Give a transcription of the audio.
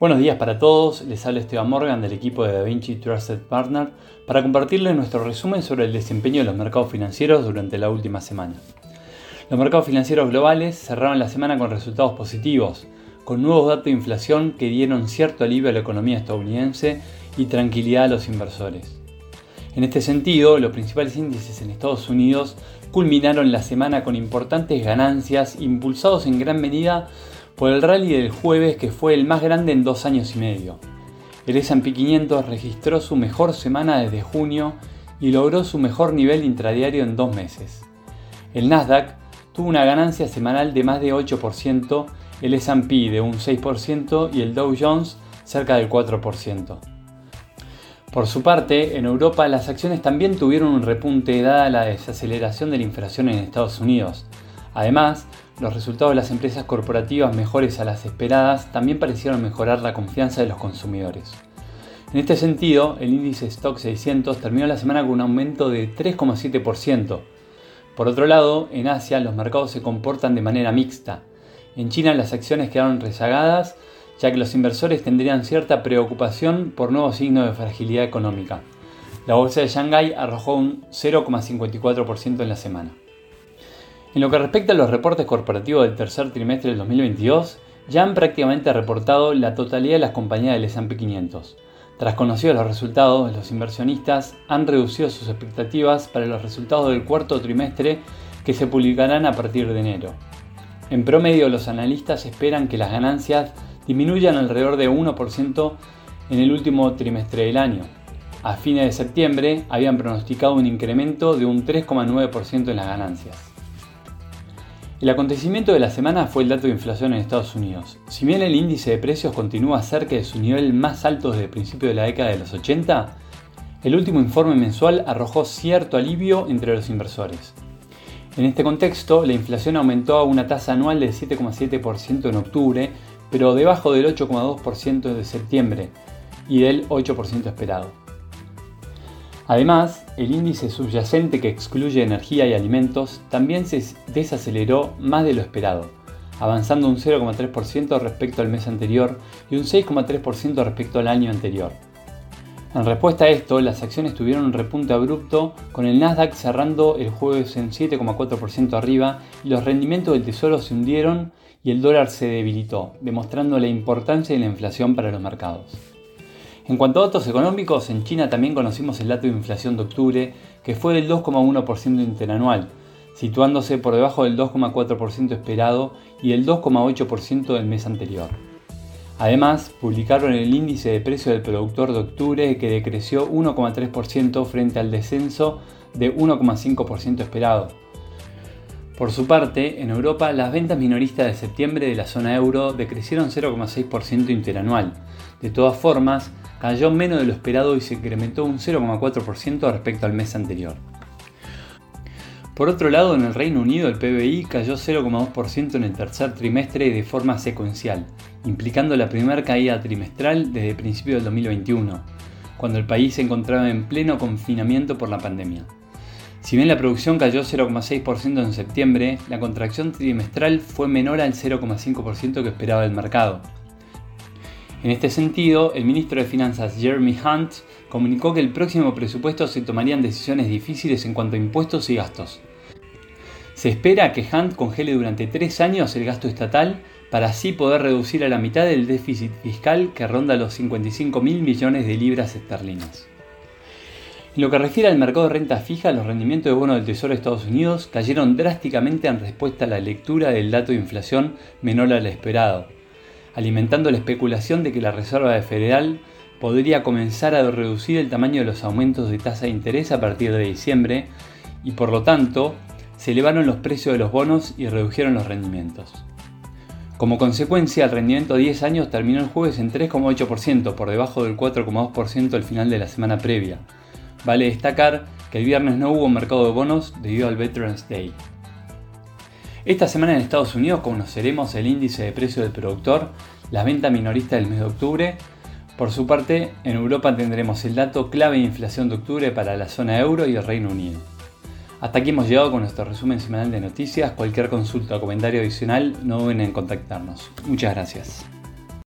Buenos días para todos, les habla Esteban Morgan del equipo de DaVinci Trusted Partner para compartirles nuestro resumen sobre el desempeño de los mercados financieros durante la última semana. Los mercados financieros globales cerraron la semana con resultados positivos, con nuevos datos de inflación que dieron cierto alivio a la economía estadounidense y tranquilidad a los inversores. En este sentido, los principales índices en Estados Unidos culminaron la semana con importantes ganancias impulsados en gran medida por el rally del jueves que fue el más grande en dos años y medio. El S&P 500 registró su mejor semana desde junio y logró su mejor nivel intradiario en dos meses. El Nasdaq tuvo una ganancia semanal de más de 8%, el S&P de un 6% y el Dow Jones cerca del 4%. Por su parte, en Europa las acciones también tuvieron un repunte dada la desaceleración de la inflación en Estados Unidos. Además, los resultados de las empresas corporativas mejores a las esperadas también parecieron mejorar la confianza de los consumidores. En este sentido, el índice Stock 600 terminó la semana con un aumento de 3,7%. Por otro lado, en Asia los mercados se comportan de manera mixta. En China las acciones quedaron rezagadas, ya que los inversores tendrían cierta preocupación por nuevos signos de fragilidad económica. La bolsa de Shanghái arrojó un 0,54% en la semana. En lo que respecta a los reportes corporativos del tercer trimestre del 2022, ya han prácticamente reportado la totalidad de las compañías del S&P 500. Tras conocidos los resultados, los inversionistas han reducido sus expectativas para los resultados del cuarto trimestre que se publicarán a partir de enero. En promedio, los analistas esperan que las ganancias disminuyan alrededor de 1% en el último trimestre del año. A fines de septiembre habían pronosticado un incremento de un 3,9% en las ganancias. El acontecimiento de la semana fue el dato de inflación en Estados Unidos. Si bien el índice de precios continúa cerca de su nivel más alto desde el principio de la década de los 80, el último informe mensual arrojó cierto alivio entre los inversores. En este contexto, la inflación aumentó a una tasa anual del 7,7% en octubre, pero debajo del 8,2% de septiembre y del 8% esperado. Además, el índice subyacente que excluye energía y alimentos también se desaceleró más de lo esperado, avanzando un 0,3% respecto al mes anterior y un 6,3% respecto al año anterior. En respuesta a esto, las acciones tuvieron un repunte abrupto, con el Nasdaq cerrando el jueves en 7,4% arriba y los rendimientos del tesoro se hundieron y el dólar se debilitó, demostrando la importancia de la inflación para los mercados. En cuanto a datos económicos, en China también conocimos el dato de inflación de octubre, que fue del 2,1% interanual, situándose por debajo del 2,4% esperado y el 2,8% del mes anterior. Además, publicaron el índice de precio del productor de octubre que decreció 1,3% frente al descenso de 1,5% esperado. Por su parte, en Europa las ventas minoristas de septiembre de la zona euro decrecieron 0,6% interanual. De todas formas, cayó menos de lo esperado y se incrementó un 0,4% respecto al mes anterior. Por otro lado, en el Reino Unido el PBI cayó 0,2% en el tercer trimestre de forma secuencial, implicando la primera caída trimestral desde principios del 2021, cuando el país se encontraba en pleno confinamiento por la pandemia. Si bien la producción cayó 0,6% en septiembre, la contracción trimestral fue menor al 0,5% que esperaba el mercado. En este sentido, el ministro de Finanzas Jeremy Hunt comunicó que el próximo presupuesto se tomarían decisiones difíciles en cuanto a impuestos y gastos. Se espera que Hunt congele durante tres años el gasto estatal para así poder reducir a la mitad el déficit fiscal que ronda los 55 mil millones de libras esterlinas. En lo que refiere al mercado de renta fija, los rendimientos de bonos del Tesoro de Estados Unidos cayeron drásticamente en respuesta a la lectura del dato de inflación menor al esperado, alimentando la especulación de que la Reserva Federal podría comenzar a reducir el tamaño de los aumentos de tasa de interés a partir de diciembre y por lo tanto se elevaron los precios de los bonos y redujeron los rendimientos. Como consecuencia, el rendimiento a 10 años terminó el jueves en 3,8%, por debajo del 4,2% al final de la semana previa. Vale destacar que el viernes no hubo mercado de bonos debido al Veterans Day. Esta semana en Estados Unidos conoceremos el índice de precio del productor, la venta minorista del mes de octubre. Por su parte, en Europa tendremos el dato clave de inflación de octubre para la zona euro y el Reino Unido. Hasta aquí hemos llegado con nuestro resumen semanal de noticias. Cualquier consulta o comentario adicional no duden en contactarnos. Muchas gracias.